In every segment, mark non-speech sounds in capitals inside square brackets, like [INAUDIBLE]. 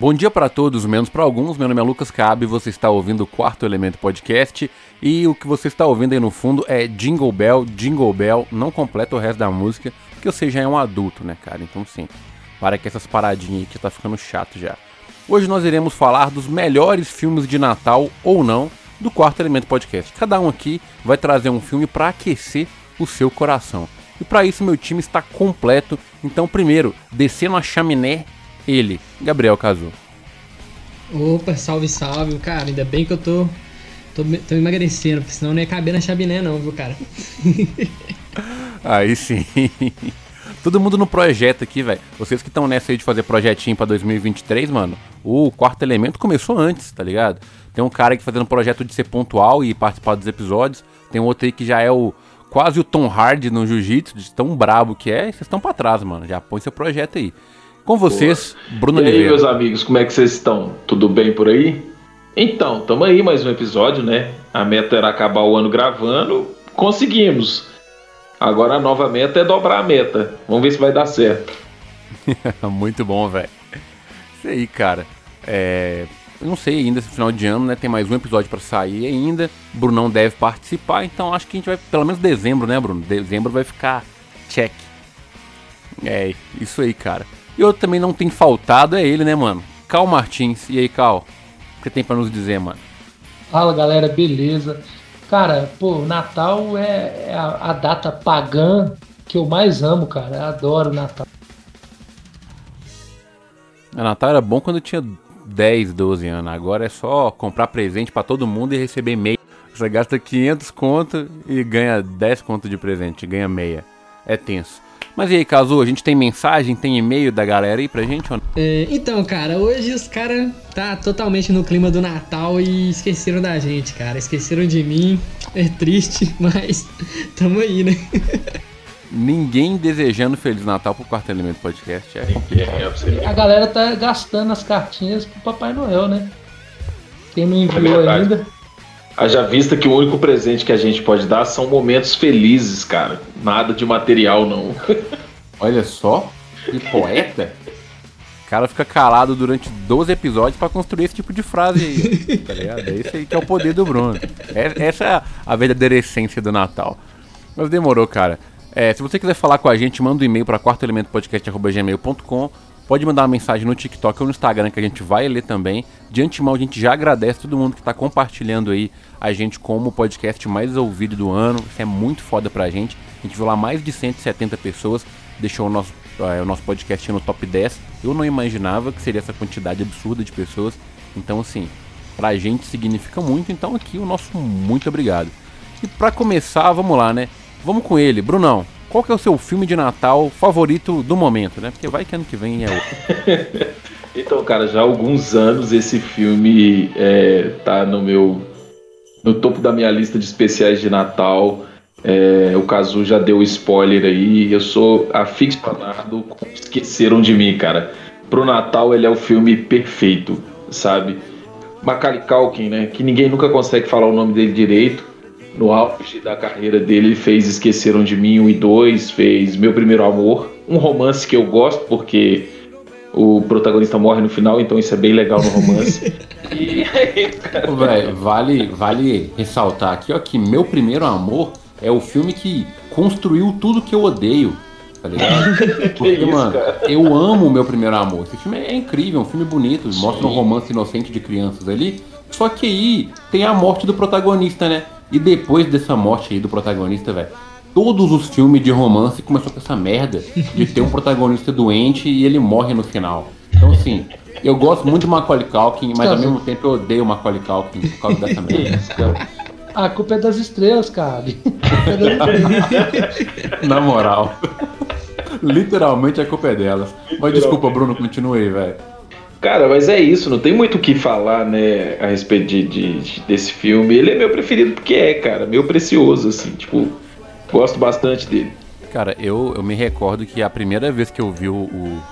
Bom dia para todos, menos para alguns. Meu nome é Lucas Cabe, você está ouvindo o Quarto Elemento Podcast e o que você está ouvindo aí no fundo é Jingle Bell, Jingle Bell, não completa o resto da música, porque você já é um adulto, né, cara? Então sim, para que essas paradinhas aí que tá ficando chato já. Hoje nós iremos falar dos melhores filmes de Natal ou não do Quarto Elemento Podcast. Cada um aqui vai trazer um filme para aquecer o seu coração. E para isso meu time está completo. Então primeiro, descendo a chaminé ele, Gabriel Cazu. Opa, salve, salve, cara. Ainda bem que eu tô, tô, tô emagrecendo, porque senão não ia caber na chaminé, não, viu, cara? [LAUGHS] Aí sim. [LAUGHS] Todo mundo no projeto aqui, velho. Vocês que estão nessa aí de fazer projetinho pra 2023, mano, o quarto elemento começou antes, tá ligado? Tem um cara aqui fazendo projeto de ser pontual e participar dos episódios. Tem outro aí que já é o quase o Tom Hardy no jiu-jitsu, de tão brabo que é. Vocês estão pra trás, mano. Já põe seu projeto aí. Com vocês, Boa. Bruno e Oliveira. E aí, meus amigos, como é que vocês estão? Tudo bem por aí? Então, tamo aí mais um episódio, né? A meta era acabar o ano gravando, conseguimos. Agora a nova meta é dobrar a meta. Vamos ver se vai dar certo. [LAUGHS] Muito bom, velho. Isso aí, cara. É, não sei ainda se final de ano, né? Tem mais um episódio para sair ainda. Brunão deve participar, então acho que a gente vai, pelo menos dezembro, né, Bruno? Dezembro vai ficar check. É, isso aí, cara. E outro também não tem faltado é ele, né, mano? Cal Martins. E aí, Cal? O que tem para nos dizer, mano? Fala, galera, beleza? Cara, pô, Natal é, é a, a, data pagã que eu mais amo, cara. Eu adoro Natal. A Natal era bom quando eu tinha 10, 12 anos. Agora é só comprar presente para todo mundo e receber meia. Você gasta 500 conto e ganha 10 conto de presente, ganha meia. É tenso. Mas e aí, Cazu, a gente tem mensagem, tem e-mail da galera aí pra gente? É, então, cara, hoje os caras tá totalmente no clima do Natal e esqueceram da gente, cara. Esqueceram de mim. É triste, [LAUGHS] mas tamo aí, né? Ninguém desejando Feliz Natal pro Quarto Elemento Podcast. É complicado. A galera tá gastando as cartinhas pro Papai Noel, né? Quem não enviou é ainda. Haja vista que o único presente que a gente pode dar são momentos felizes, cara. Nada de material, não. [LAUGHS] Olha só, que poeta. O cara fica calado durante 12 episódios para construir esse tipo de frase aí, tá ligado? É esse aí que é o poder do Bruno. É, essa é a verdadeira essência do Natal. Mas demorou, cara. É, se você quiser falar com a gente, manda um e-mail para quartoelementopodcast.gmail.com Pode mandar uma mensagem no TikTok ou no Instagram que a gente vai ler também. De antemão, a gente já agradece todo mundo que está compartilhando aí a gente como o podcast mais ouvido do ano. Isso é muito foda pra gente. A gente viu lá mais de 170 pessoas, deixou o nosso, uh, o nosso podcast no top 10. Eu não imaginava que seria essa quantidade absurda de pessoas. Então, assim, pra gente significa muito. Então, aqui o nosso muito obrigado. E para começar, vamos lá, né? Vamos com ele, Brunão. Qual que é o seu filme de Natal favorito do momento, né? Porque vai que ano que vem é outro. [LAUGHS] então, cara, já há alguns anos esse filme é, tá no meu no topo da minha lista de especiais de Natal. É, o Cazu já deu spoiler aí. Eu sou aficionado com Esqueceram de Mim, cara. Pro Natal ele é o filme perfeito, sabe? Macaulay Culkin, né? Que ninguém nunca consegue falar o nome dele direito no auge da carreira dele, ele fez Esqueceram de Mim 1 e 2, fez Meu Primeiro Amor, um romance que eu gosto porque o protagonista morre no final, então isso é bem legal no romance. [LAUGHS] e Véio, vale, vale ressaltar aqui ó, que Meu Primeiro Amor é o filme que construiu tudo que eu odeio. Tá ligado? [LAUGHS] Porque, isso, mano, cara? eu amo o meu primeiro amor. Esse filme é incrível, é um filme bonito, Sim. mostra um romance inocente de crianças ali. Só que aí tem a morte do protagonista, né? E depois dessa morte aí do protagonista, velho, todos os filmes de romance começou com essa merda de ter um protagonista doente e ele morre no final. Então, assim, eu gosto muito de Macaulay Culkin, mas ao mesmo tempo eu odeio Macaulay Culkin por causa dessa merda. [LAUGHS] A culpa é das estrelas, cara. [LAUGHS] Na moral. Literalmente a culpa é delas. Mas desculpa, Bruno, continue aí, velho. Cara, mas é isso, não tem muito o que falar, né, a respeito de, de, de, desse filme. Ele é meu preferido porque é, cara, meu precioso, assim, tipo, gosto bastante dele. Cara, eu, eu me recordo que a primeira vez que eu vi o, o,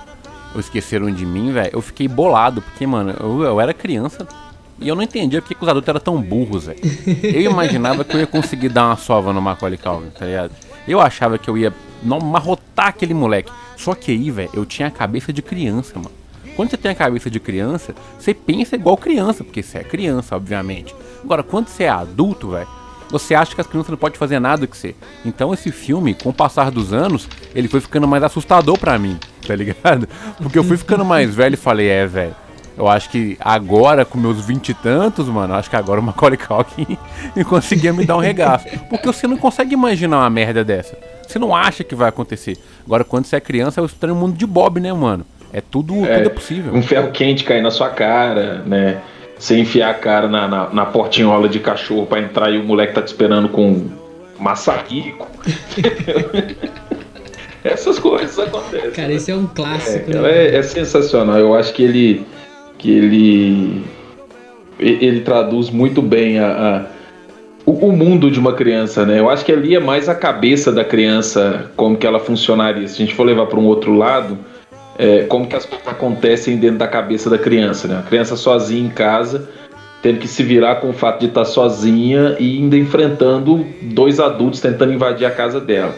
o Esqueceram de Mim, velho, eu fiquei bolado, porque, mano, eu, eu era criança e eu não entendia porque os adultos eram tão burros, velho. Eu imaginava que eu ia conseguir dar uma sova no Macaulay Culkin, tá ligado? Eu achava que eu ia marrotar aquele moleque. Só que aí, velho, eu tinha a cabeça de criança, mano. Quando você tem a cabeça de criança, você pensa igual criança, porque você é criança, obviamente. Agora, quando você é adulto, velho, você acha que as crianças não podem fazer nada que você. Então esse filme, com o passar dos anos, ele foi ficando mais assustador para mim, tá ligado? Porque eu fui ficando mais velho e falei, é, velho. Eu acho que agora, com meus vinte e tantos, mano, acho que agora o Macaulay Culkin [LAUGHS] conseguia me dar um regaço. Porque você não consegue imaginar uma merda dessa. Você não acha que vai acontecer. Agora, quando você é criança, é o estranho mundo de Bob, né, mano? É tudo, é, tudo é possível. Um ferro quente cair na sua cara, né? Você enfiar a cara na, na, na portinhola de cachorro para entrar e o moleque tá te esperando com maçarico. [LAUGHS] Essas coisas acontecem. Cara, esse é um clássico. É, né? é, é sensacional. Eu acho que ele que ele ele traduz muito bem a, a o, o, mundo de uma criança, né? Eu acho que ali é mais a cabeça da criança, como que ela funcionaria. Se a gente for levar para um outro lado, é, como que as coisas acontecem dentro da cabeça da criança, né? A criança sozinha em casa, tendo que se virar com o fato de estar sozinha e ainda enfrentando dois adultos tentando invadir a casa dela.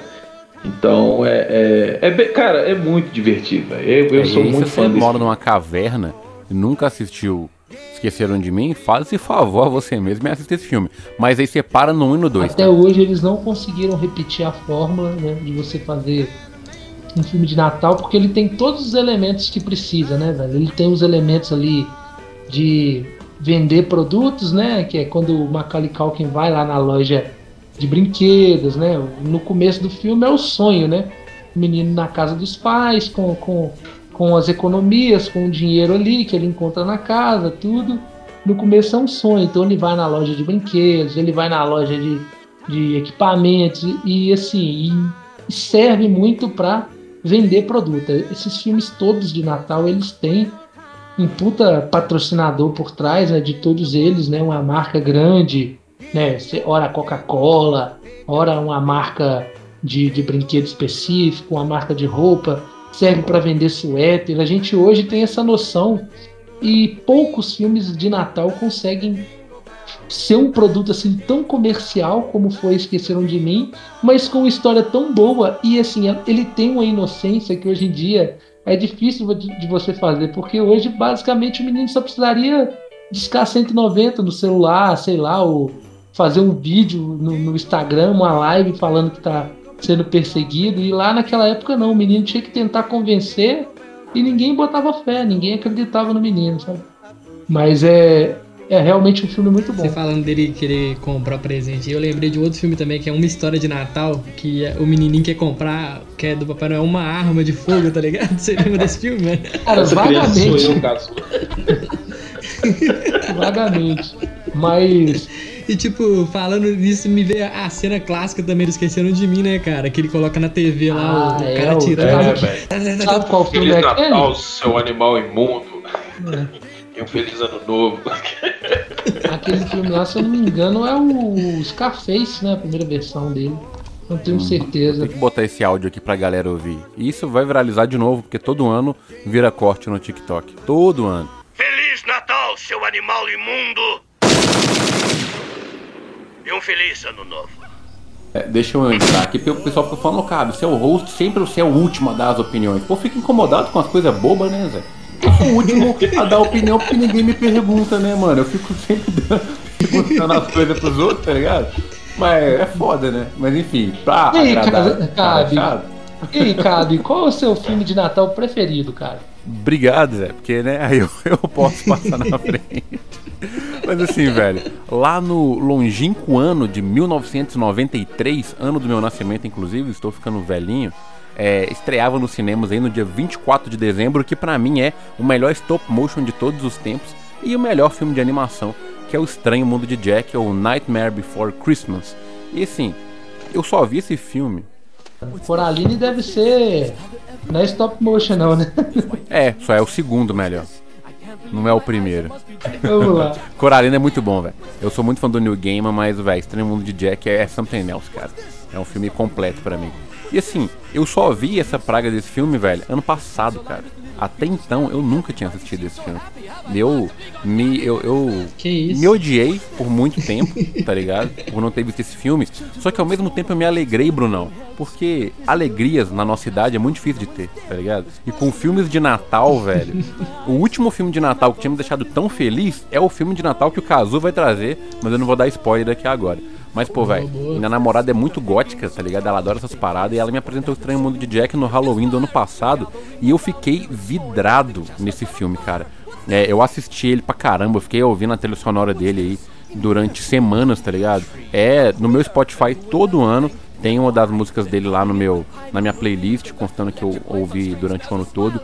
Então é, é, é cara, é muito divertido. Eu, eu é, sou muito fã. Você mora numa caverna e nunca assistiu Esqueceram de Mim, faça favor a você mesmo e assista esse filme. Mas aí você para no 1 e no 2. Até tá? hoje eles não conseguiram repetir a fórmula né, de você fazer um filme de Natal, porque ele tem todos os elementos que precisa, né, velho? Ele tem os elementos ali de vender produtos, né? Que é quando o Macaulay Culkin vai lá na loja de brinquedos, né? No começo do filme é o sonho, né? O menino na casa dos pais, com, com com as economias, com o dinheiro ali que ele encontra na casa, tudo. No começo é um sonho, então ele vai na loja de brinquedos, ele vai na loja de, de equipamentos e assim e serve muito para vender produto. Esses filmes todos de Natal eles têm um puta patrocinador por trás né, de todos eles, né, uma marca grande, né, ora Coca-Cola, ora uma marca de, de brinquedo específico, uma marca de roupa serve para vender suéter. A gente hoje tem essa noção e poucos filmes de Natal conseguem ser um produto assim tão comercial como foi Esqueceram de Mim, mas com uma história tão boa e assim ele tem uma inocência que hoje em dia é difícil de, você fazer, porque hoje basicamente o menino só precisaria discar 190 no celular, sei lá, ou fazer um vídeo no, no Instagram, uma live falando que tá sendo perseguido. E lá naquela época não, o menino tinha que tentar convencer e ninguém botava fé, ninguém acreditava no menino, sabe? Mas é, é realmente um filme muito bom. Você falando dele querer comprar presente, eu lembrei de outro filme também, que é uma história de Natal, que é o menininho quer comprar, que é do Papai Noel, uma arma de fogo, tá ligado? Você lembra desse filme, né? Cara, vagamente. [LAUGHS] vagamente. Mas e tipo, falando nisso, me vê a cena clássica também do Esqueceram de Mim, né, cara? Que ele coloca na TV lá, ah, o, é, cara tirando. É, velho. Sabe qual filme é Natal, seu animal imundo. É. E um feliz ano novo. [LAUGHS] Aquele filme lá, se eu não me engano, é o Scarface, né? A primeira versão dele. Não tenho hum, certeza. Tem que botar esse áudio aqui pra galera ouvir. E isso vai viralizar de novo, porque todo ano vira corte no TikTok. Todo ano. Feliz Natal, seu animal imundo! E um feliz ano novo. É, deixa eu entrar aqui, porque o pessoal fica falando, cara, você é o host, sempre você é o último a dar as opiniões. Pô, fica incomodado com as coisas bobas, né, Zé? Eu sou o último a dar opinião porque ninguém me pergunta, né, mano? Eu fico sempre dando, [LAUGHS] perguntando as coisas pros outros, tá ligado? Mas é foda, né? Mas enfim, pra e aí, agradar, Cabe, e aí, Cabe, qual é o seu filme de Natal preferido, cara? Obrigado, Zé, porque né, aí eu, [LAUGHS] eu posso passar na frente. Mas assim, velho, lá no longínquo ano de 1993, ano do meu nascimento, inclusive, estou ficando velhinho, é, estreava nos cinemas aí no dia 24 de dezembro, que para mim é o melhor stop motion de todos os tempos e o melhor filme de animação, que é O Estranho Mundo de Jack, ou Nightmare Before Christmas. E assim, eu só vi esse filme. Coraline deve ser. Não é stop motion, não, né? É, só é o segundo melhor. Não é o primeiro. Vamos lá. [LAUGHS] Coralina é muito bom, velho. Eu sou muito fã do New Gamer, mas, velho, Estranho Mundo de Jack é something else, cara. É um filme completo para mim. E assim, eu só vi essa praga desse filme, velho, ano passado, cara. Até então eu nunca tinha assistido esse filme. Eu me eu, eu Que isso? me odiei por muito tempo, tá ligado? Por não ter visto esse filme. Só que ao mesmo tempo eu me alegrei, Brunão. Porque alegrias na nossa idade é muito difícil de ter, tá ligado? E com filmes de Natal, velho. o último filme de Natal que tinha me deixado tão feliz é o filme de Natal que o Kazu vai trazer, mas eu não vou dar spoiler daqui agora. Mas, pô, velho, minha namorada é muito gótica, tá ligado? Ela adora essas paradas e ela me apresentou o Estranho Mundo de Jack no Halloween do ano passado e eu fiquei vidrado nesse filme, cara. É, eu assisti ele pra caramba, eu fiquei ouvindo a trilha sonora dele aí durante semanas, tá ligado? É, no meu Spotify todo ano tem uma das músicas dele lá no meu, na minha playlist, constando que eu ouvi durante o ano todo.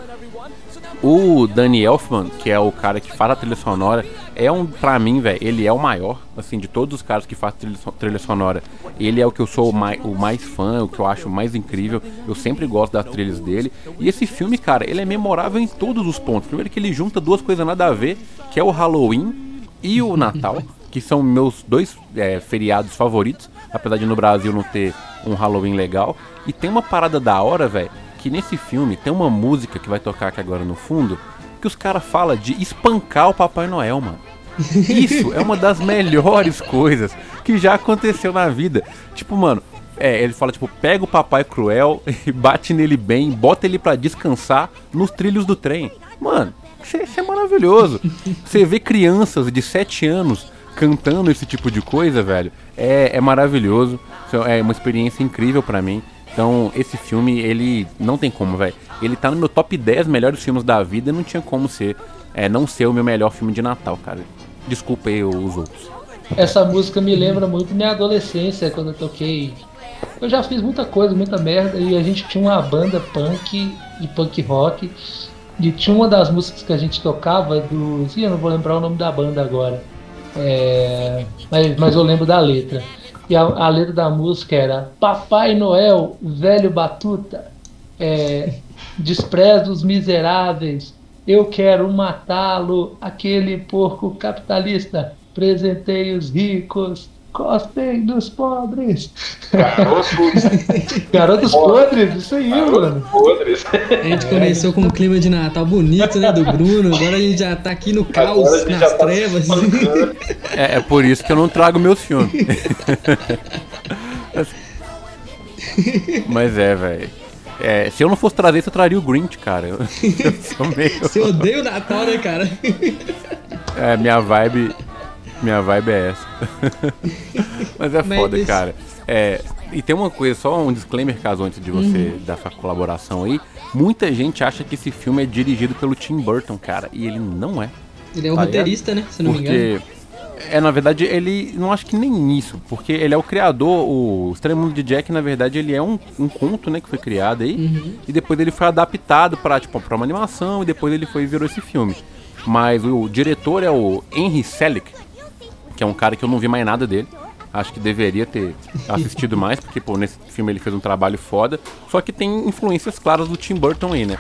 O Danny Elfman, que é o cara que faz a trilha sonora, é um, pra mim, velho, ele é o maior, assim, de todos os caras que fazem trilha, trilha sonora. Ele é o que eu sou o mais, o mais fã, o que eu acho mais incrível. Eu sempre gosto das trilhas dele. E esse filme, cara, ele é memorável em todos os pontos. Primeiro que ele junta duas coisas nada a ver, que é o Halloween e o Natal, que são meus dois é, feriados favoritos, apesar de no Brasil não ter um Halloween legal. E tem uma parada da hora, velho, que nesse filme tem uma música que vai tocar aqui agora no fundo, que os caras falam de espancar o Papai Noel, mano. Isso é uma das melhores coisas que já aconteceu na vida. Tipo, mano, é, ele fala, tipo, pega o papai cruel e bate nele bem, bota ele pra descansar nos trilhos do trem. Mano, isso é, isso é maravilhoso. Você vê crianças de 7 anos cantando esse tipo de coisa, velho, é, é maravilhoso. É uma experiência incrível pra mim. Então, esse filme, ele não tem como, velho. Ele tá no meu top 10 melhores filmes da vida e não tinha como ser, é, não ser o meu melhor filme de Natal, cara. Desculpa aí os outros. Essa música me lembra muito minha adolescência, quando eu toquei. Eu já fiz muita coisa, muita merda, e a gente tinha uma banda punk e punk rock. E tinha uma das músicas que a gente tocava dos. Ih, eu não vou lembrar o nome da banda agora. É, mas, mas eu lembro da letra. E a, a letra da música era Papai Noel, velho batuta, é, despreza os miseráveis, eu quero matá-lo, aquele porco capitalista, presentei os ricos, cospem dos pobres. Garotos podres, [LAUGHS] isso aí, mano. Podres. A gente começou com um clima de Natal bonito, né, do Bruno. Agora a gente já tá aqui no caos, nas tá trevas. É, é por isso que eu não trago meus filmes. Mas é, velho. É, se eu não fosse trazer isso, eu traria o Grinch, cara. Eu, eu sou meio. Você odeia o Natal, né, cara? É, minha vibe. Minha vibe é essa. [LAUGHS] Mas é foda, cara. É, e tem uma coisa, só um disclaimer, caso antes de você Uhum. dar sua colaboração aí. Muita gente acha que esse filme é dirigido pelo Tim Burton, cara. E ele não é. Ele é o Tá roteirista, né? Se não me engano. Porque. É, na verdade, ele. Não acho que nem isso. Porque ele é o criador. O Estranho Mundo de Jack, na verdade, ele é um, um conto, né? Que foi criado aí. Uhum. E depois ele foi adaptado pra, tipo, pra uma animação. E depois ele foi e virou esse filme. Mas o diretor é o Henry Selick. Que é um cara que eu não vi mais nada dele. Acho que deveria ter assistido mais, porque, pô, nesse filme ele fez um trabalho foda. Só que tem influências claras do Tim Burton aí, né?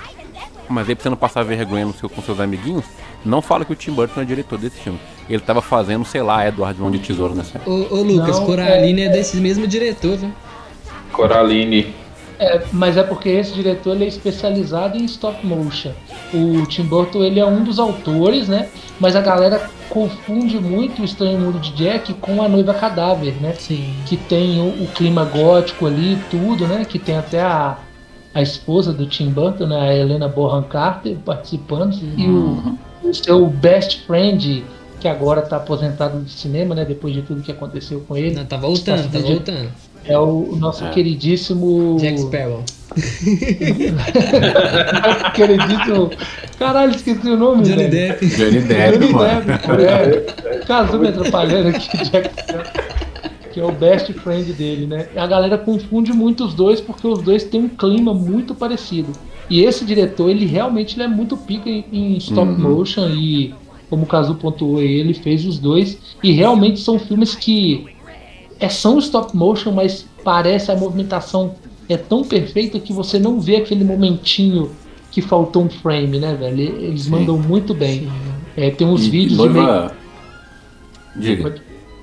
Mas aí pra você não passar vergonha no seu, com seus amiguinhos, não fala que o Tim Burton é diretor desse filme. Ele tava fazendo, sei lá, Edward Mão de Tesouro nessa época. Ô, ô Lucas, Não, Coraline é... desse mesmo diretor, viu? Coraline. É, mas é porque esse diretor ele é especializado em stop motion. O Tim Burton ele é um dos autores, né? Mas a galera confunde muito o Estranho Mundo de Jack com a Noiva Cadáver, né? Sim. Que tem o, o clima gótico ali, tudo, né? Que tem até a, a esposa do Tim Burton, né? A Helena Bonham Carter participando e o, o seu best friend que agora está aposentado do cinema, né? Depois de tudo que aconteceu com ele. Não, tá voltando, tá voltando. É o, o nosso queridíssimo. Jack Sparrow. [LAUGHS] queridíssimo. Caralho, esqueci o nome. Johnny velho. Depp. Johnny Depp, Johnny mano. Depp, é. Casou me atrapalhando aqui, Jack Sparrow, Que é o best friend dele, né? A galera confunde muito os dois porque os dois têm um clima muito parecido. E esse diretor, ele realmente ele é muito pica em, em stop motion e, como o Kazu pontuou aí, ele fez os dois. E realmente são filmes que é, são stop motion, mas parece a movimentação é tão perfeita que você não vê aquele momentinho que faltou um frame, né, velho? Eles mandam muito bem. É, tem uns E vídeos de meio... noiva... Diga.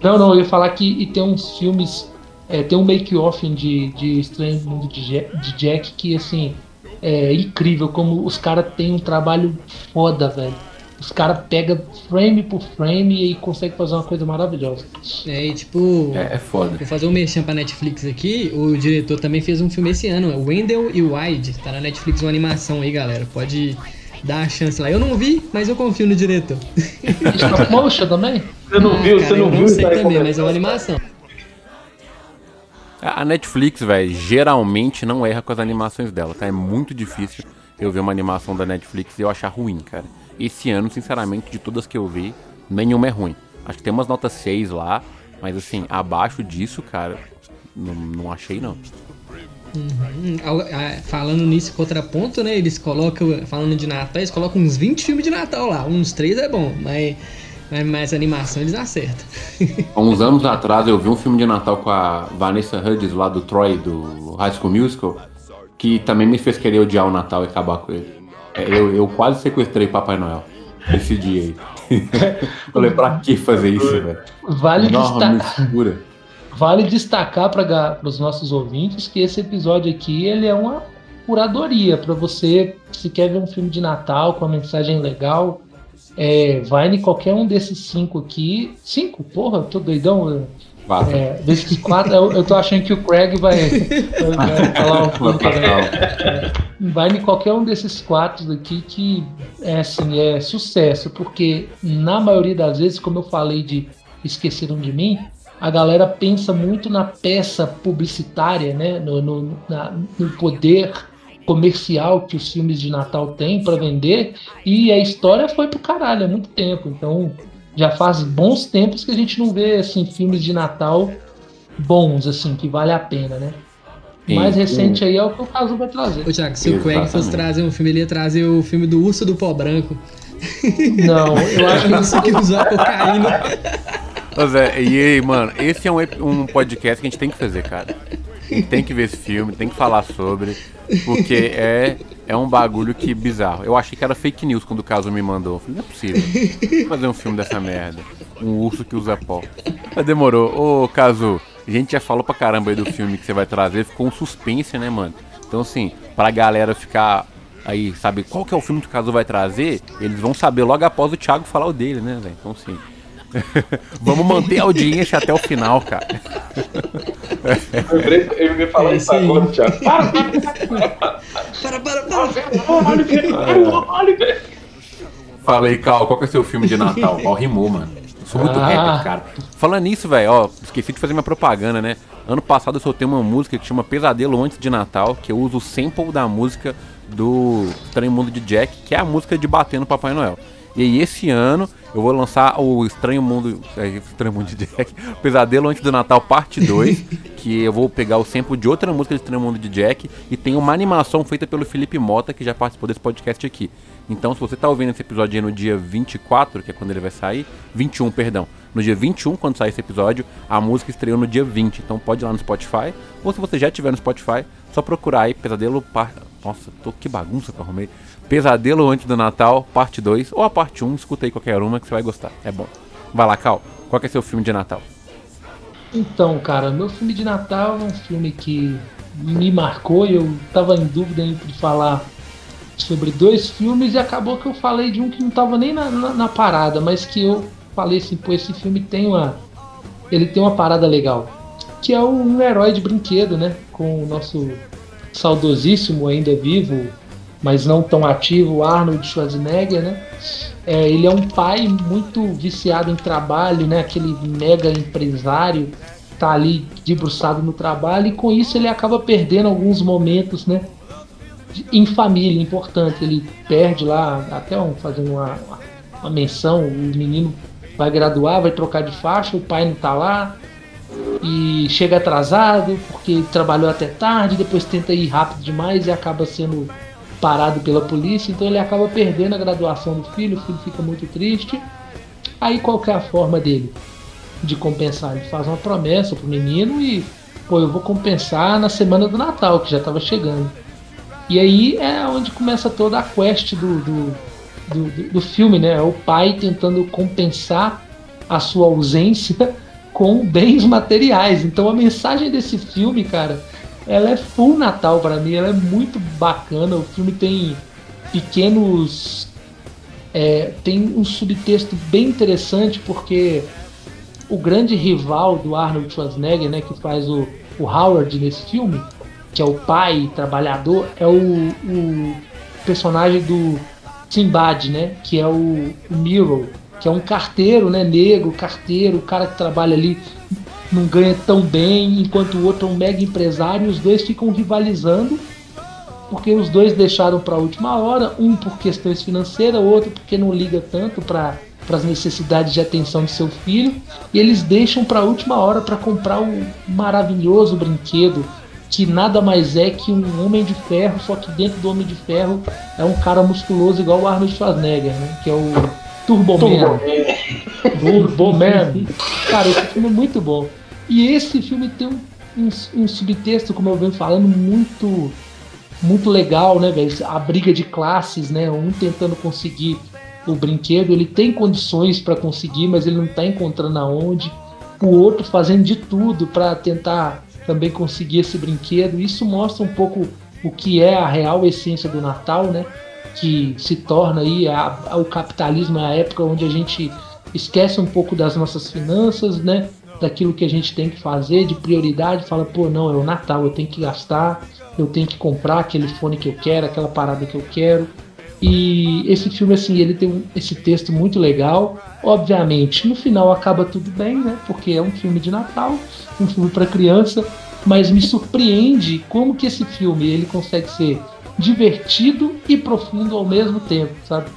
Não, não, eu ia falar que e tem uns filmes É, tem um make-off de, de Estranho Mundo de Jack, de Jack que, assim, é incrível como os caras têm um trabalho foda, velho. Os caras pegam frame por frame e conseguem fazer uma coisa maravilhosa. É, e tipo. É, é foda. Vou fazer um merchan pra Netflix aqui. O diretor também fez um filme esse ano, é Wendell e Wide. Tá na Netflix uma animação aí, galera. Pode dar a chance lá. Eu não vi, mas eu confio no diretor. Stop motion também? Você não Ah, viu, cara, você não eu viu. não sei tá também, mas é uma animação. A Netflix, velho, geralmente não erra com as animações dela, tá? É muito difícil eu ver uma animação da Netflix e eu achar ruim, cara. Esse ano, sinceramente, de todas que eu vi, nenhuma é ruim. Acho que tem umas notas 6 lá, mas assim, abaixo disso, cara, não, não achei não. Hum, ao- a- Falando nisso, contraponto, né? Eles colocam, falando de Natal, eles colocam uns 20 filmes de Natal lá. Uns 3 é bom, mas, mas, mas animação eles acertam. Há uns anos atrás eu vi um filme de Natal com a Vanessa Hudgens lá do Troy, do High School Musical, que também me fez querer odiar o Natal e acabar com ele. É, Eu, eu quase sequestrei Papai Noel esse dia aí. [LAUGHS] Falei, pra que fazer isso, velho? Vale, Enorme desta- mistura. vale destacar para os nossos ouvintes que esse episódio aqui ele é uma curadoria para você, se quer ver um filme de Natal com uma mensagem legal, é, vai em qualquer um desses cinco aqui. Cinco? Porra, tô doidão. Quatro. É, desses quatro, eu, eu tô achando que o Craig vai, vai- falar um também. passar Vai em qualquer um desses quatro aqui que é assim, é sucesso, porque na maioria das vezes, como eu falei de Esqueceram de Mim, a galera pensa muito na peça publicitária, né? No, no, na- no poder comercial que os filmes de Natal têm para vender, e a história foi pro caralho há muito tempo. Então já faz bons tempos que a gente não vê assim, filmes de Natal bons, assim, que vale a pena, né? Sim. mais recente aí é o que o caso vai trazer. Ô, Thiago, se o Craig fosse trazer um filme, ele ia trazer o filme do Urso do Pó Branco. Não, [LAUGHS] eu acho que Isso que usou a cocaína. Ô Zé, e aí, mano, esse é um, um podcast que a gente tem que fazer, cara. A gente tem que ver esse filme, tem que falar sobre, porque é, é um bagulho que bizarro. Eu achei que era fake news quando o caso me mandou. Eu falei, não é possível Vou fazer um filme dessa merda. Um urso que usa pó. Mas demorou. Ô, Caso, a gente já falou pra caramba aí do filme que você vai trazer, ficou um suspense, né, mano? Então, assim, pra galera ficar aí, sabe, qual que é o filme que o Caso vai trazer, eles vão saber logo após o Thiago falar o dele, né, velho? Então, assim. [LAUGHS] Vamos manter a audiência até o final, cara. Eu lembrei- Eu ia falar É isso agora, Thiago. Para, para, Para, para, para. para, Oliver. Falei, Cal, qual que é o seu filme de Natal? [LAUGHS] Ó, rimou, mano. Eu sou muito Ah. rapper, cara. Falando nisso, velho, ó, esqueci de fazer minha propaganda, né? Ano passado eu soltei uma música que chama Pesadelo Antes de Natal, que eu uso o sample da música do Estranho Mundo de Jack, que é a música de bater no Papai Noel. E aí esse ano eu vou lançar o Estranho Mundo, é, Estranho Mundo de Jack, [LAUGHS] Pesadelo Antes do Natal Parte 2, [LAUGHS] que eu vou pegar o sample de outra música do Estranho Mundo de Jack e tem uma animação feita pelo Felipe Mota, que já participou desse podcast aqui. Então, se você tá ouvindo esse episódio aí no dia 24, que é quando ele vai sair, 21, perdão. No dia 21, quando sair esse episódio, a música estreou no dia 20. Então pode ir lá no Spotify, ou se você já tiver no Spotify, só procurar aí Pesadelo Parte. Nossa, tô que bagunça que eu arrumei. Pesadelo Antes do Natal, parte 2, ou a parte 1, escuta aí qualquer uma que você vai gostar. É bom. Vai lá, Cal. Qual que é seu filme de Natal? Então, cara, meu filme de Natal é um filme que me marcou e eu tava em dúvida entre falar sobre dois filmes e acabou que eu falei de um que não tava nem na, na- na parada, mas que eu falei assim, pô, esse filme tem uma. Ele tem uma parada legal. Que é um herói de brinquedo, né? Com o nosso saudosíssimo, ainda vivo, mas não tão ativo, Arnold Schwarzenegger, né? É, ele é um pai muito viciado em trabalho, né? Aquele mega empresário tá ali debruçado no trabalho e com isso ele acaba perdendo alguns momentos, né? Em família, importante. Ele perde lá, até um, fazendo uma, uma menção, o menino vai graduar, vai trocar de faixa, o pai não tá lá e chega atrasado porque trabalhou até tarde, depois tenta ir rápido demais e acaba sendo parado pela polícia, então ele acaba perdendo a graduação do filho, o filho fica muito triste. Aí qual é a forma dele de compensar? Ele faz uma promessa pro menino e, pô, eu vou compensar na semana do Natal, que já estava chegando. E aí é onde começa toda a quest do, do, do, do- do filme, né? É o pai tentando compensar a sua ausência [LAUGHS] com bens materiais. Então a mensagem desse filme, cara, ela é full Natal para mim, ela é muito bacana. O filme tem pequenos. É, tem um subtexto bem interessante porque o grande rival do Arnold Schwarzenegger, né, que faz o, o Howard nesse filme, que é o pai trabalhador, é o, o personagem do Simbad, né, que é o, o Miro, que é um carteiro, né, negro, carteiro, o cara que trabalha ali não ganha tão bem, enquanto o outro é um mega empresário, e os dois ficam rivalizando, porque os dois deixaram para a última hora, um por questões financeiras, outro porque não liga tanto para as necessidades de atenção de seu filho, e eles deixam para a última hora para comprar o maravilhoso brinquedo que nada mais é que um homem de ferro, só que dentro do homem de ferro é um cara musculoso igual o Arnold Schwarzenegger, né? Que é o Turbo, Turbo Man. Turbo Man. Cara, esse filme é muito bom. E esse filme tem um, um, um subtexto, como eu venho falando, muito muito legal, né, velho? A briga de classes, né? Um tentando conseguir o brinquedo, ele tem condições para conseguir, mas ele não tá encontrando aonde. O outro fazendo de tudo para tentar também conseguir esse brinquedo. Isso mostra um pouco o que é a real essência do Natal, né? Que se torna aí a, a, o capitalismo a época onde a gente esquece um pouco das nossas finanças, né? Daquilo que a gente tem que fazer, de prioridade, fala, pô, não, é o Natal, eu tenho que gastar, eu tenho que comprar aquele fone que eu quero, aquela parada que eu quero. E esse filme, assim, ele tem um, esse texto muito legal. Obviamente, no final acaba tudo bem, né? Porque é um filme de Natal, um filme para criança, mas me surpreende como que esse filme ele consegue ser divertido e profundo ao mesmo tempo, sabe?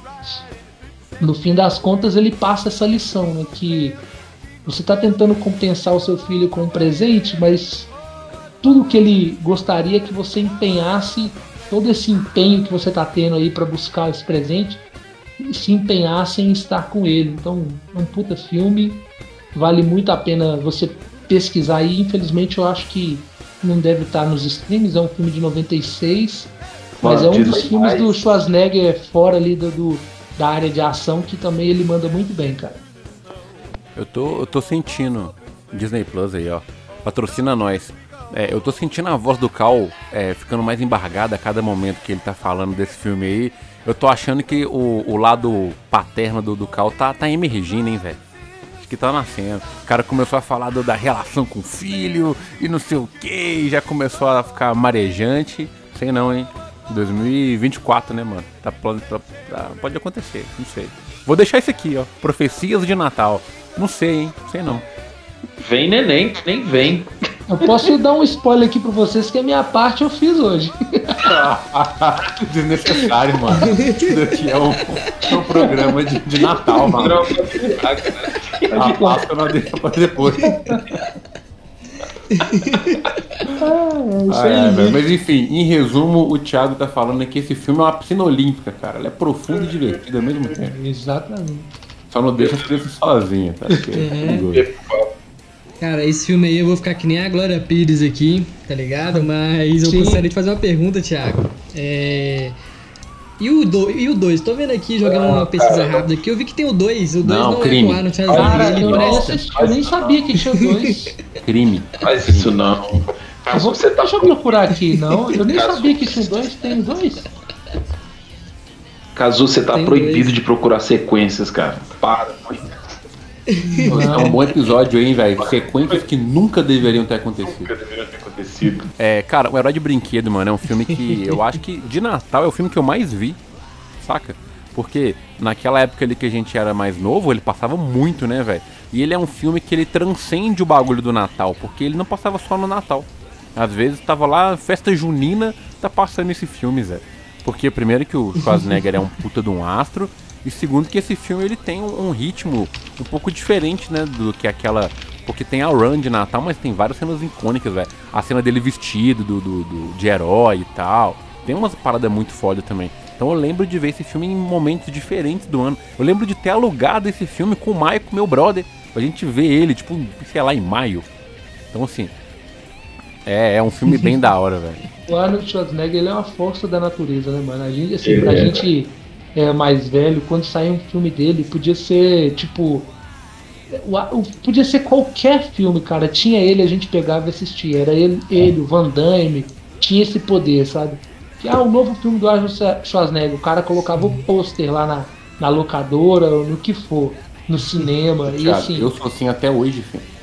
No fim das contas, ele passa essa lição, né? Que você está tentando compensar o seu filho com um presente, mas tudo que ele gostaria que você empenhasse, todo esse empenho que você está tendo aí para buscar esse presente, se empenhasse em estar com ele. Então, é um puta filme, vale muito a pena você pesquisar aí. Infelizmente, eu acho que não deve estar nos streams, é um filme de 96, mas é um dos filmes do Schwarzenegger fora ali do, do, da área de ação que também ele manda muito bem, cara. Eu tô, eu tô sentindo. Disney Plus aí, ó. Patrocina nós. É, eu tô sentindo a voz do Cal é, ficando mais embargada a cada momento que ele tá falando desse filme aí. Eu tô achando que o, o lado paterno do, do Cal tá, tá emergindo, hein, velho. Acho que tá nascendo. O cara começou a falar do, da relação com o filho e não sei o que, já começou a ficar marejante. Sei não, hein. 2024, né, mano? Tá, tá, tá, pode acontecer, não sei. Vou deixar isso aqui, ó. Profecias de Natal. Não sei, hein? Sei não. Vem neném, nem vem. Eu posso dar um spoiler aqui pra vocês que a minha parte eu fiz hoje. [LAUGHS] Desnecessário, mano. Isso daqui é um, é um programa de, de Natal, mano. A Páscoa não deixa pra depois. ah, é, mas enfim, em resumo, o Thiago tá falando que esse filme é uma piscina olímpica, cara. Ela é profunda e divertida ao mesmo tempo. Exatamente. Só não deixa as crianças sozinhas, tá? É. Cara, esse filme aí eu vou ficar que nem a Glória Pires aqui, tá ligado? Mas eu Sim. gostaria de fazer uma pergunta, Thiago. É. E o 2? E o dois? Tô vendo aqui, jogando ah, uma pesquisa cara, rápida aqui, eu vi que tem o 2. O 2 não, não crime. é no Cara, ele presta. Eu nem sabia que tinha dois. [LAUGHS] crime. Faz isso não. Vou, você tá... Deixa eu procurar aqui, não. Eu nem sabia que tinha dois. Tem dois? Caso você tá Tem proibido dois. de procurar sequências, cara. Para. É um bom episódio, hein, velho? Sequências que nunca deveriam ter acontecido. Nunca deveriam ter acontecido. É, cara, o Herói de Brinquedo, mano, é um filme que [LAUGHS] eu acho que de Natal é o filme que eu mais vi, saca? Porque naquela época ali que a gente era mais novo, ele passava muito, né, velho? E ele é um filme que ele transcende o bagulho do Natal, porque ele não passava só no Natal. Às vezes tava lá, festa junina, tá passando esse filme, Zé. Porque primeiro que o Schwarzenegger é um puta de um astro e segundo que esse filme ele tem um, um, ritmo um pouco diferente, né, do que aquela porque tem a run de Natal, mas tem várias cenas icônicas, velho. A cena dele vestido do, do, do, de herói e tal. Tem umas paradas muito foda também. Então eu lembro de ver esse filme em momentos diferentes do ano. Eu lembro de ter alugado esse filme com o Maicon, meu brother, pra gente ver ele, tipo, sei lá, em maio. Então assim, é, é um filme bem [LAUGHS] da hora, velho o Arnold Schwarzenegger ele é uma força da natureza, né, mano? A gente, assim, pra é. gente é, mais velho, quando sair um filme dele, podia ser, tipo, o, o, podia ser qualquer filme, cara. Tinha ele, a gente pegava e assistia. Era ele, ele, o Van Damme, tinha esse poder, sabe? Que ah, o novo filme do Arnold Schwarzenegger, o cara colocava o pôster lá na, na locadora, ou no que for, no cinema. e assim. Eu sou assim até hoje, filho.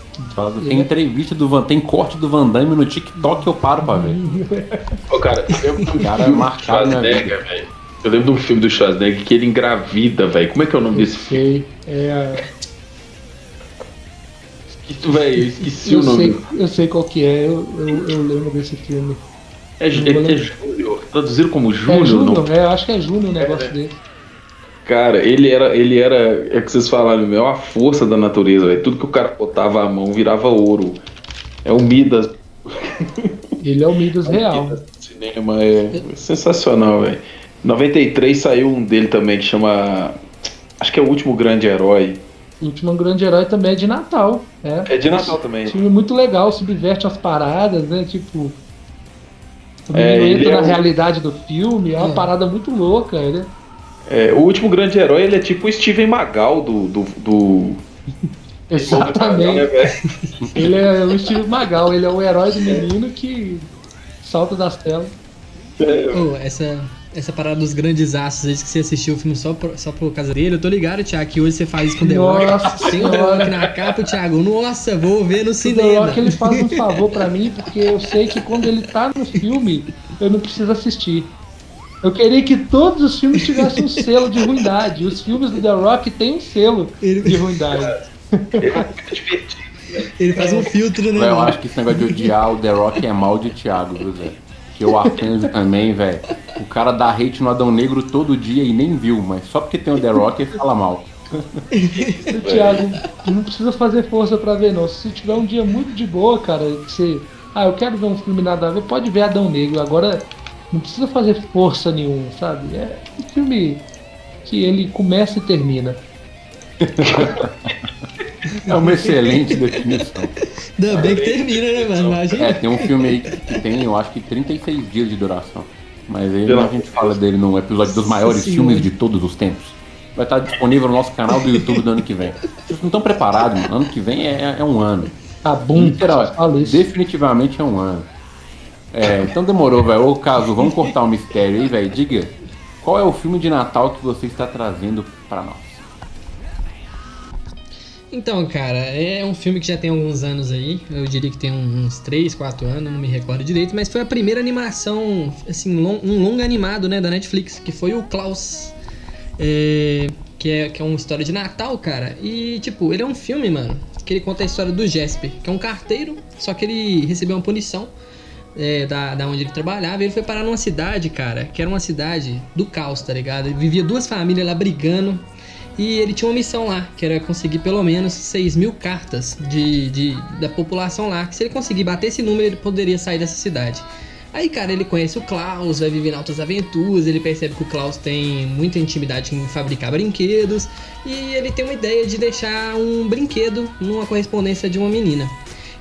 Tem entrevista do Van, tem corte do Van Damme no TikTok eu paro pra ver. [LAUGHS] Ô, cara, eu cara é marcado Schwarzenegger, velho. Eu lembro de um filme do Schwarzenegger que ele engravida, velho. Como é que é o nome eu desse sei. filme? É. Velho, eu esqueci eu o nome. Sei, eu sei qual que é, eu, eu, eu lembro desse filme. É, é, é Júnior, traduzido como Júnior? É Júnior, é, acho que é Júnior o negócio é, dele. Cara, ele era, ele era, é que vocês falaram, é uma força da natureza, velho. Tudo que o cara botava a mão virava ouro. É o Midas. [LAUGHS] Ele é o Midas real. Midas cinema é sensacional, velho. 93 saiu um dele também que chama. Acho que é o último grande herói. O último grande herói também é de Natal. É, é de Natal também. Filme muito legal, subverte as paradas, né? Tipo. É, entra é na o... realidade do filme, é uma parada muito louca, né? É, o último grande herói ele é tipo o Steven Magal do. do, do... [LAUGHS] Exatamente. Né, ele é o Steven Magal, ele é o herói do menino que salta das telas. É. Oh, essa, essa parada dos grandes astros aí que você assistiu o filme só por, só por causa dele. Eu tô ligado, Thiago, que hoje você faz isso com The Rock. Tem o The Rock na capa, Thiago. Nossa, vou ver no cinema. O The Rock ele faz um favor pra mim, porque eu sei que quando ele tá no filme, eu não preciso assistir. Eu queria que todos os filmes tivessem um selo de ruindade. Os filmes do The Rock têm um selo de ruindade. Ele faz um filtro, né? Eu acho que esse negócio de odiar o The Rock é mal de Thiago, viu, Zé? Que eu arcanjo também, velho. O cara dá hate no Adão Negro todo dia e nem viu, mas só porque tem o The Rock ele fala mal. Thiago, não precisa fazer força para ver, não. Se tiver um dia muito de boa, cara, que você. Ah, eu quero ver um filme nada a ver, pode ver Adão Negro. Agora, não precisa fazer força nenhuma, sabe? É um filme que ele começa e termina. [LAUGHS] É uma excelente definição. Ainda bem que termina, né, mano? Imagina. É, tem um filme aí que tem, eu acho que 36 dias de duração. Mas aí a gente fala dele no episódio dos maiores Sim, filmes de todos os tempos. Vai estar disponível no nosso canal do YouTube do ano que vem. Vocês não estão preparados, mano. Ano que vem é, é um ano. Tá bom, Literal, definitivamente é um ano. É, então demorou, velho. Ô, caso, vamos cortar o mistério aí, velho. Diga, qual é o filme de Natal que você está trazendo para nós? Então, cara, é um filme que já tem alguns anos aí. Eu diria que tem uns 3, 4 anos, não me recordo direito, mas foi a primeira animação, assim, um longa animado, né, da Netflix, que foi o Klaus. É, que, é, que é uma história de Natal, cara. E, tipo, ele é um filme, mano, que ele conta a história do Jesper, que é um carteiro, só que ele recebeu uma punição é, da, da onde ele trabalhava. Ele foi parar numa cidade, cara, que era uma cidade do caos, tá ligado? Ele vivia duas famílias lá brigando e ele tinha uma missão lá, que era conseguir pelo menos 6 mil cartas de, de, da população lá. Que se ele conseguir bater esse número, ele poderia sair dessa cidade. Aí, cara, ele conhece o Klaus, vai viver em altas aventuras, ele percebe que o Klaus tem muita intimidade em fabricar brinquedos e ele tem uma ideia de deixar um brinquedo numa correspondência de uma menina.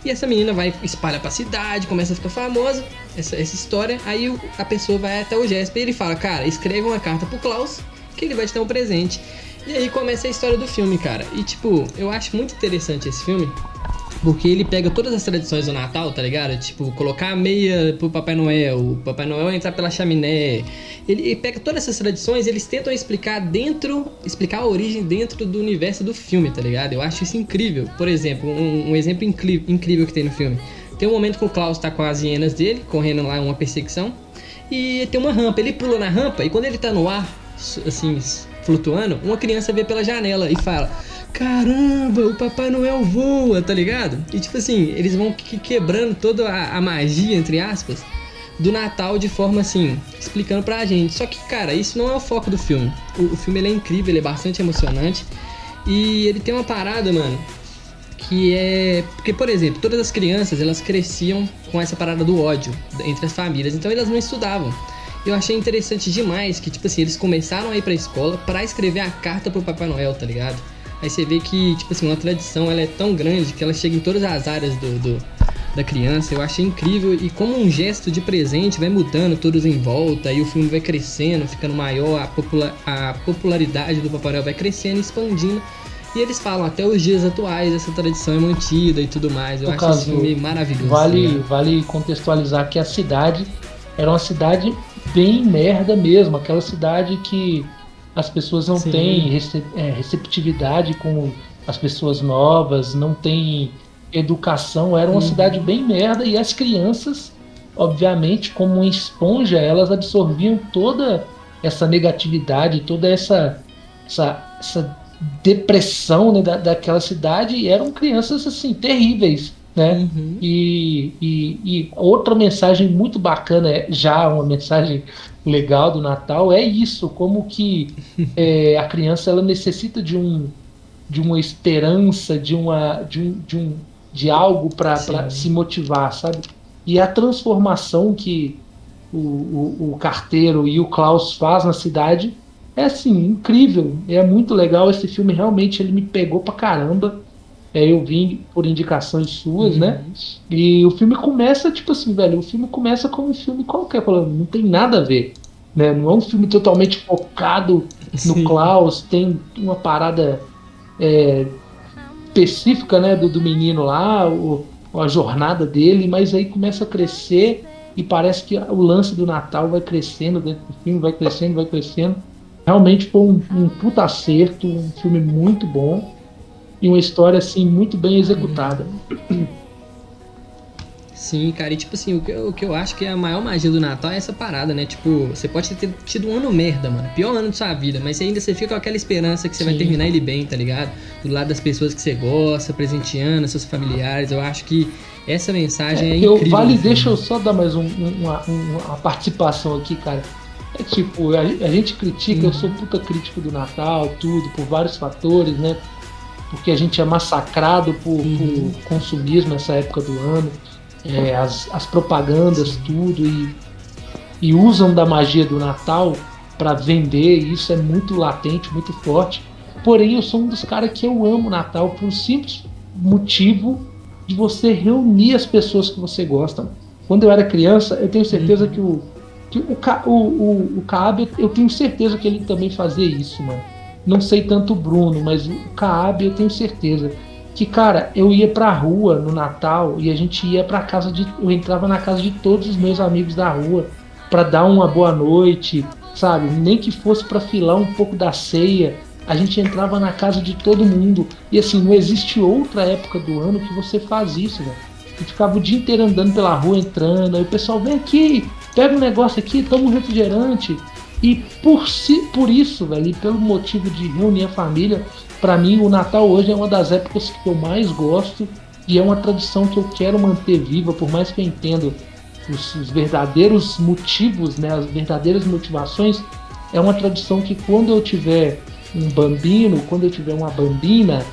E essa menina vai espalhar pra cidade, começa a ficar famosa, essa, essa história. Aí a pessoa vai até o Jesper e ele fala: Cara, escreve uma carta pro Klaus que ele vai te dar um presente. E aí começa a história do filme, cara. E tipo, eu acho muito interessante esse filme. Porque ele pega todas as tradições do Natal, tá ligado? Tipo, colocar a meia pro Papai Noel, o Papai Noel entrar pela chaminé. Ele, pega todas essas tradições eles tentam explicar dentro, explicar a origem dentro do universo do filme, tá ligado? Eu acho isso incrível. Por exemplo, um, um exemplo incrível que tem no filme. Tem um momento que o Klaus tá com as hienas dele, correndo lá uma perseguição. E tem uma rampa, ele pula na rampa e quando ele tá no ar, assim, flutuando, uma criança vê pela janela e fala: Caramba, o Papai Noel voa, tá ligado? E tipo assim, eles vão quebrando toda a, a magia, entre aspas, do Natal de forma assim, explicando pra gente. Só que, cara, isso não é o foco do filme. O, o filme ele é incrível, ele é bastante emocionante. E ele tem uma parada, mano, que é. Porque, por exemplo, todas as crianças elas cresciam com essa parada do ódio entre as famílias, então elas não estudavam. Eu achei interessante demais que, tipo assim, eles começaram a ir pra escola para escrever a carta pro Papai Noel, tá ligado? Aí você vê que, tipo assim, uma tradição ela é tão grande que ela chega em todas as áreas do, do da criança. Eu achei incrível e como um gesto de presente vai mudando todos em volta e o filme vai crescendo, ficando maior, a, popula a popularidade do Papai Noel vai crescendo, expandindo. E eles falam, até os dias atuais essa tradição é mantida e tudo mais. Eu no acho caso, esse filme maravilhoso. Vale, né? vale contextualizar que a cidade era uma cidade bem merda mesmo, aquela cidade que as pessoas não Sim. têm é, receptividade com as pessoas novas, não tem educação, era uma uhum. cidade bem merda e as crianças, obviamente, como uma esponja, elas absorviam toda essa negatividade, toda essa, essa, essa depressão né, da, daquela cidade e eram crianças assim terríveis né uhum. e, e, e, outra mensagem muito bacana é já uma mensagem legal do Natal é isso como que [LAUGHS] é, a criança ela necessita de um de uma esperança de uma de um, de, um, de algo para se motivar sabe e a transformação que o, o, o carteiro e o Klaus faz na cidade é assim, incrível. É muito legal. Esse filme realmente ele me pegou pra caramba. É, eu vim por indicações suas, né? uhum. né? E o filme começa, tipo assim, velho, o filme começa como um filme qualquer, falando, não tem nada a ver. Né? Não é um filme totalmente focado no Sim. Klaus, tem uma parada é, específica né, do, do menino lá, o, a jornada dele, mas aí começa a crescer e parece que o lance do Natal vai crescendo dentro do filme, vai crescendo, vai crescendo. Realmente foi um, um puta acerto, um filme muito bom e uma história assim muito bem executada. Sim, cara, e tipo assim, o que, eu, o que eu acho que é a maior magia do Natal é essa parada, né? Tipo, você pode ter tido um ano merda, mano, pior ano de sua vida, mas ainda você fica com aquela esperança que você Sim. vai terminar ele bem, tá ligado? Do lado das pessoas que você gosta, presenteando, seus familiares, eu acho que essa mensagem é, é eu, incrível. Vale, deixa eu só dar mais um, uma, uma participação aqui, cara. É tipo, a, a gente critica, uhum. eu sou puta crítico do Natal, tudo, por vários fatores, né? Porque a gente é massacrado por, uhum. por consumismo nessa época do ano, é, as, as propagandas, tudo, e, e usam da magia do Natal para vender, e isso é muito latente, muito forte. Porém, eu sou um dos caras que eu amo Natal por um simples motivo de você reunir as pessoas que você gosta. Quando eu era criança, eu tenho certeza uhum. que o que o, o, o, eu tenho certeza que ele também fazia isso, mano. Não sei tanto o Bruno, mas o Kaab eu tenho certeza. Que, cara, eu ia pra rua no Natal e a gente ia pra casa de. Eu entrava na casa de todos os meus amigos da rua para dar uma boa noite, sabe? Nem que fosse para filar um pouco da ceia. A gente entrava na casa de todo mundo. E assim, não existe outra época do ano que você faz isso, velho. E ficava o dia inteiro andando pela rua, entrando. Aí o pessoal, vem aqui, pega um negócio aqui, toma um refrigerante. E por, si, por isso, velho, e pelo motivo de reunir a família, para mim o Natal hoje é uma das épocas que eu mais gosto e é uma tradição que eu quero manter viva, por mais que eu entenda os, os verdadeiros motivos, né, as verdadeiras motivações. É uma tradição que quando eu tiver um bambino, quando eu tiver uma bambina,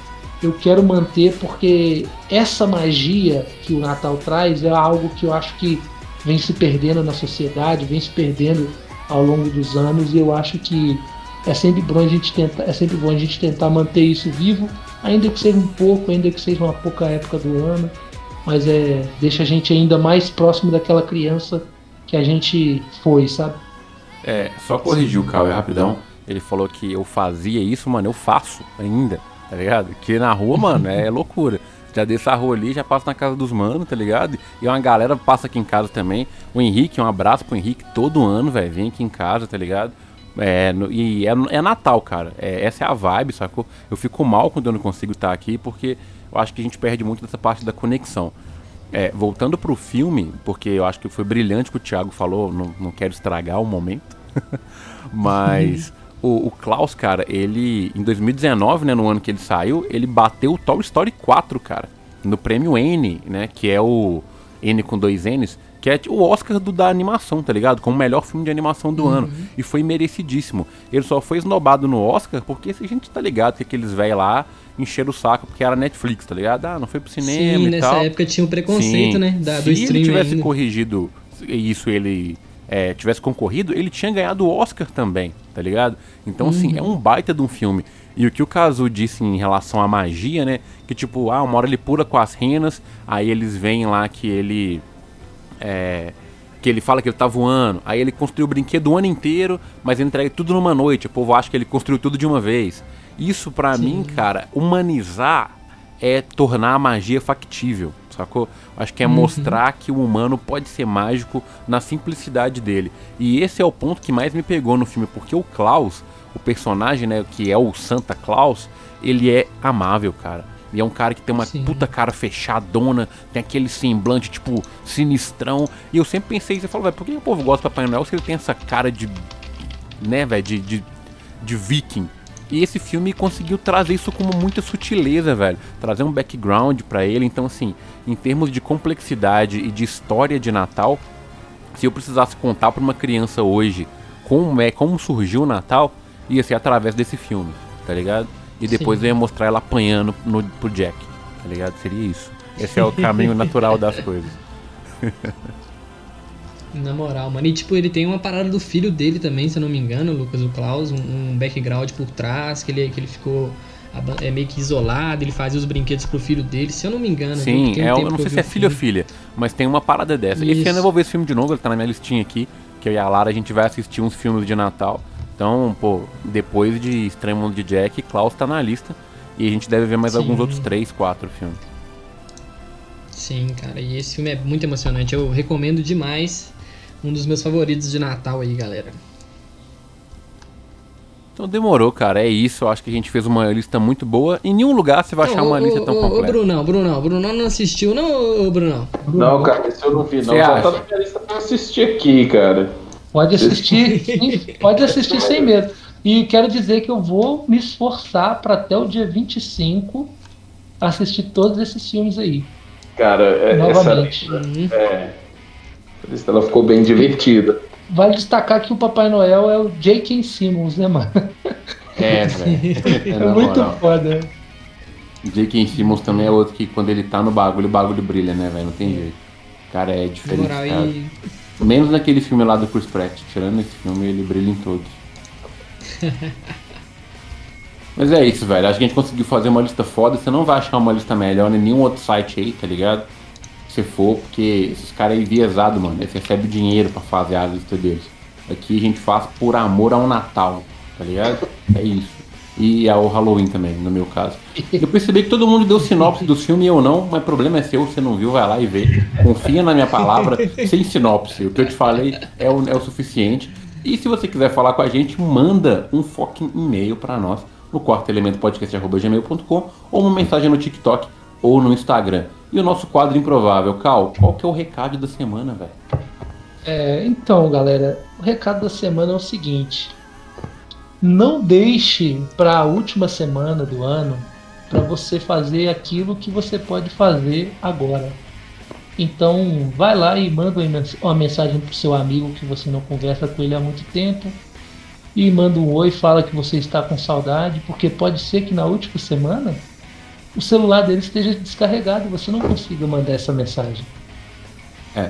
eu quero manter porque essa magia que o Natal traz é algo que eu acho que vem se perdendo na sociedade, vem se perdendo ao longo dos anos e eu acho que é sempre bom a gente tentar, é sempre bom a gente tentar manter isso vivo, ainda que seja um pouco, ainda que seja uma pouca época do ano, mas é deixa a gente ainda mais próximo daquela criança que a gente foi, sabe? É, só corrigir o Cauê rapidão. Ele falou que eu fazia isso, mano, eu faço ainda, tá ligado? Que na rua, mano, é [LAUGHS] loucura. Já desço a rua ali, já passo na casa dos manos, tá ligado? E uma galera passa aqui em casa também. O Henrique, um abraço pro Henrique todo ano, velho. Vem aqui em casa, tá ligado? É, no, e é, é, Natal, cara. É, essa é a vibe, sacou? Eu fico mal quando eu não consigo estar aqui, porque eu acho que a gente perde muito dessa parte da conexão. É, voltando pro filme, porque eu acho que foi brilhante o que o Thiago falou, não, não quero estragar o momento. [LAUGHS] Mas o, o, Klaus, cara, ele em 2019, né, no ano que ele saiu, ele bateu o Toy Story 4, cara, no prêmio N, né, que é o N com dois N's, que é o Oscar do, da animação, tá ligado? Como o melhor filme de animação do uhum. ano. E foi merecidíssimo. Ele só foi esnobado no Oscar porque a gente tá ligado que aqueles velhos lá encheram o saco porque era Netflix, tá ligado? Ah, não foi pro cinema Sim, e nessa tal. época tinha um preconceito, Sim. né? Da, Se ele tivesse ainda. corrigido isso, ele é, tivesse concorrido, ele tinha ganhado o Oscar também, tá ligado? Então, uhum. assim, é um baita de um filme. E o que o Kazu disse em relação à magia, né? Que tipo, ah, uma hora ele pula com as renas, aí eles veem lá que ele. É, que ele fala que ele tá voando, aí ele construiu o brinquedo o ano inteiro, mas entrega tudo numa noite. O povo acha que ele construiu tudo de uma vez. Isso para mim, cara, humanizar é tornar a magia factível, sacou? Acho que é uhum. mostrar que o humano pode ser mágico na simplicidade dele. E esse é o ponto que mais me pegou no filme, porque o Klaus, o personagem, né, que é o Santa Claus, ele é amável, cara. E é um cara que tem uma Sim. puta cara fechadona, tem aquele semblante, tipo, sinistrão. E eu sempre pensei, você falou, velho, por que o povo gosta do Papai Noel se ele tem essa cara de. né, velho, de, de, de viking? E esse filme conseguiu trazer isso como muita sutileza, velho. Trazer um background para ele. Então, assim, em termos de complexidade e de história de Natal, se eu precisasse contar para uma criança hoje como é, como surgiu o Natal, ia ser através desse filme, tá ligado? E depois Sim. eu ia mostrar ela apanhando no, pro Jack, tá ligado? Seria isso. Esse é o [LAUGHS] caminho natural das coisas. [LAUGHS] Na moral, mano. E tipo, ele tem uma parada do filho dele também, se eu não me engano, Lucas, o Klaus, um, um background por trás, que ele, que ele ficou é meio que isolado, ele fazia os brinquedos pro filho dele, se eu não me engano. Sim, é, um eu não sei se é filho ou filha, mas tem uma parada dessa. Isso. Esse ano eu vou ver esse filme de novo, ele tá na minha listinha aqui, que eu e a Lara a gente vai assistir uns filmes de Natal. Então, pô, depois de Estranho Mundo de Jack, Klaus tá na lista. E a gente deve ver mais Sim. alguns outros três, quatro filmes. Sim, cara, e esse filme é muito emocionante. Eu recomendo demais um dos meus favoritos de Natal aí, galera. Então demorou, cara. É isso. Eu acho que a gente fez uma lista muito boa. Em nenhum lugar você vai achar uma lista tão completa. Ô, Brunão, Brunão, Brunão não assistiu, não, ô, Brunão? Não, cara, esse eu não vi, não. Você Já acha? tá na minha lista pra assistir aqui, cara. Pode assistir, pode assistir sem medo. E quero dizer que eu vou me esforçar para até o dia 25 assistir todos esses filmes aí. Cara, é, Novamente. essa. Uhum. É, ela ficou bem divertida. Vale destacar que o Papai Noel é o J.K. Simmons, né, mano? É, [LAUGHS] velho. É, é muito foda. J.K. Simmons também é outro que quando ele tá no bagulho, o bagulho brilha, né, velho? Não tem jeito. O cara é diferente. Moral, e... Menos naquele filme lá do Chris Pratt. Tirando esse filme, ele brilha em todos. [LAUGHS] Mas é isso, velho. Acho que a gente conseguiu fazer uma lista foda. Você não vai achar uma lista melhor em nenhum outro site aí, tá ligado? Se for, porque esses caras é enviesado, mano. Eles recebem dinheiro para fazer a lista deles. Aqui a gente faz por amor ao Natal, tá ligado? [LAUGHS] É isso. E ao Halloween também, no meu caso. Eu percebi que todo mundo deu sinopse do filme e eu não, mas o problema é seu, você não viu, vai lá e vê. Confia na minha palavra, [LAUGHS] sem sinopse. O que eu te falei é o, é o suficiente. E se você quiser falar com a gente, manda um fucking e-mail para nós no quarto elemento podcast.gmail.com ou uma mensagem no TikTok ou no Instagram. E o nosso quadro improvável, Cal, qual que é o recado da semana, velho? É, então, galera, o recado da semana é o seguinte: não deixe para a última semana do ano para você fazer aquilo que você pode fazer agora. Então, vai lá e manda uma mensagem pro seu amigo que você não conversa com ele há muito tempo e manda um oi, fala que você está com saudade, porque pode ser que na última semana o celular dele esteja descarregado e você não consiga mandar essa mensagem. É.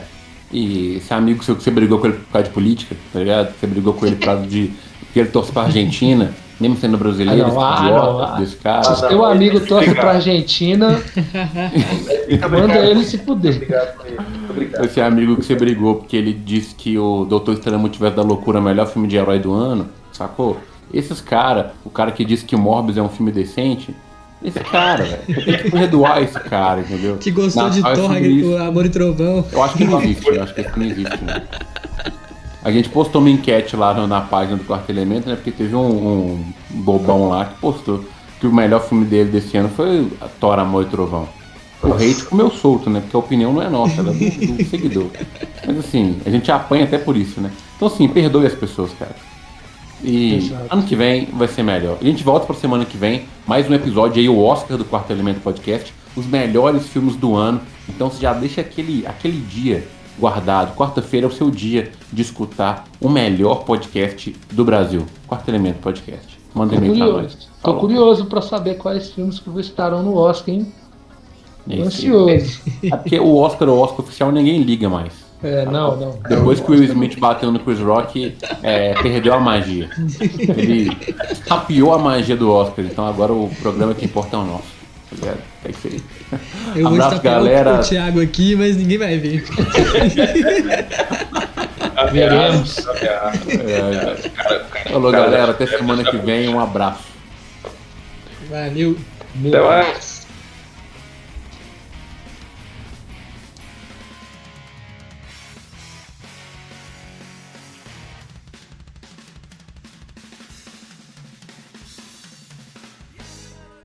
E esse amigo seu que você brigou com ele por causa de política, tá ligado? Você brigou com ele por causa de que ele torce pra Argentina, [LAUGHS] mesmo sendo brasileiro, ah, não, ah, idiota não, desse cara. Se seu amigo torce pra Argentina, [LAUGHS] manda ele se fuder. Esse amigo que você brigou porque ele disse que o Doutor Estranho Multiverso da Loucura é o melhor filme de herói do ano, sacou? Esses caras, o cara que disse que o Morbius é um filme decente, esse cara, velho. Tem que perdoar esse cara, entendeu? Que gostou de Thor, o Amor e Trovão. Eu acho que não existe, eu acho que isso não existe, né? A gente postou uma enquete lá na página do Quarto Elemento, né? Porque teve um, um bobão lá que postou que o melhor filme dele desse ano foi Thor, Amor e Trovão. O hate comeu solto, né? Porque a opinião não é nossa, ela é do, do seguidor. Mas assim, a gente apanha até por isso, né? Então assim, perdoe as pessoas, cara. E Exato. ano que vem vai ser melhor. A gente volta pra semana que vem, mais um episódio aí, o Oscar do Quarto Elemento Podcast, os melhores filmes do ano. Então você já deixa aquele, aquele dia guardado. Quarta-feira é o seu dia de escutar o melhor podcast do Brasil. Quarto Elemento Podcast. Manda e-mail pra nós. Tô curioso para saber quais filmes que estarão no Oscar, hein? Tô ansioso. É porque o Oscar, o Oscar oficial, ninguém liga mais. É, não, não. Depois que o Will Smith bateu no Chris Rock, é, perdeu a magia. Ele tapiou a magia do Oscar, então agora o programa que importa é o nosso. tá? É isso aí. Eu vou Abraço, estar galera. o Thiago aqui, mas ninguém vai ver. Veremos. Falou, galera. Até semana que vem. Um abraço. Valeu. Até mais.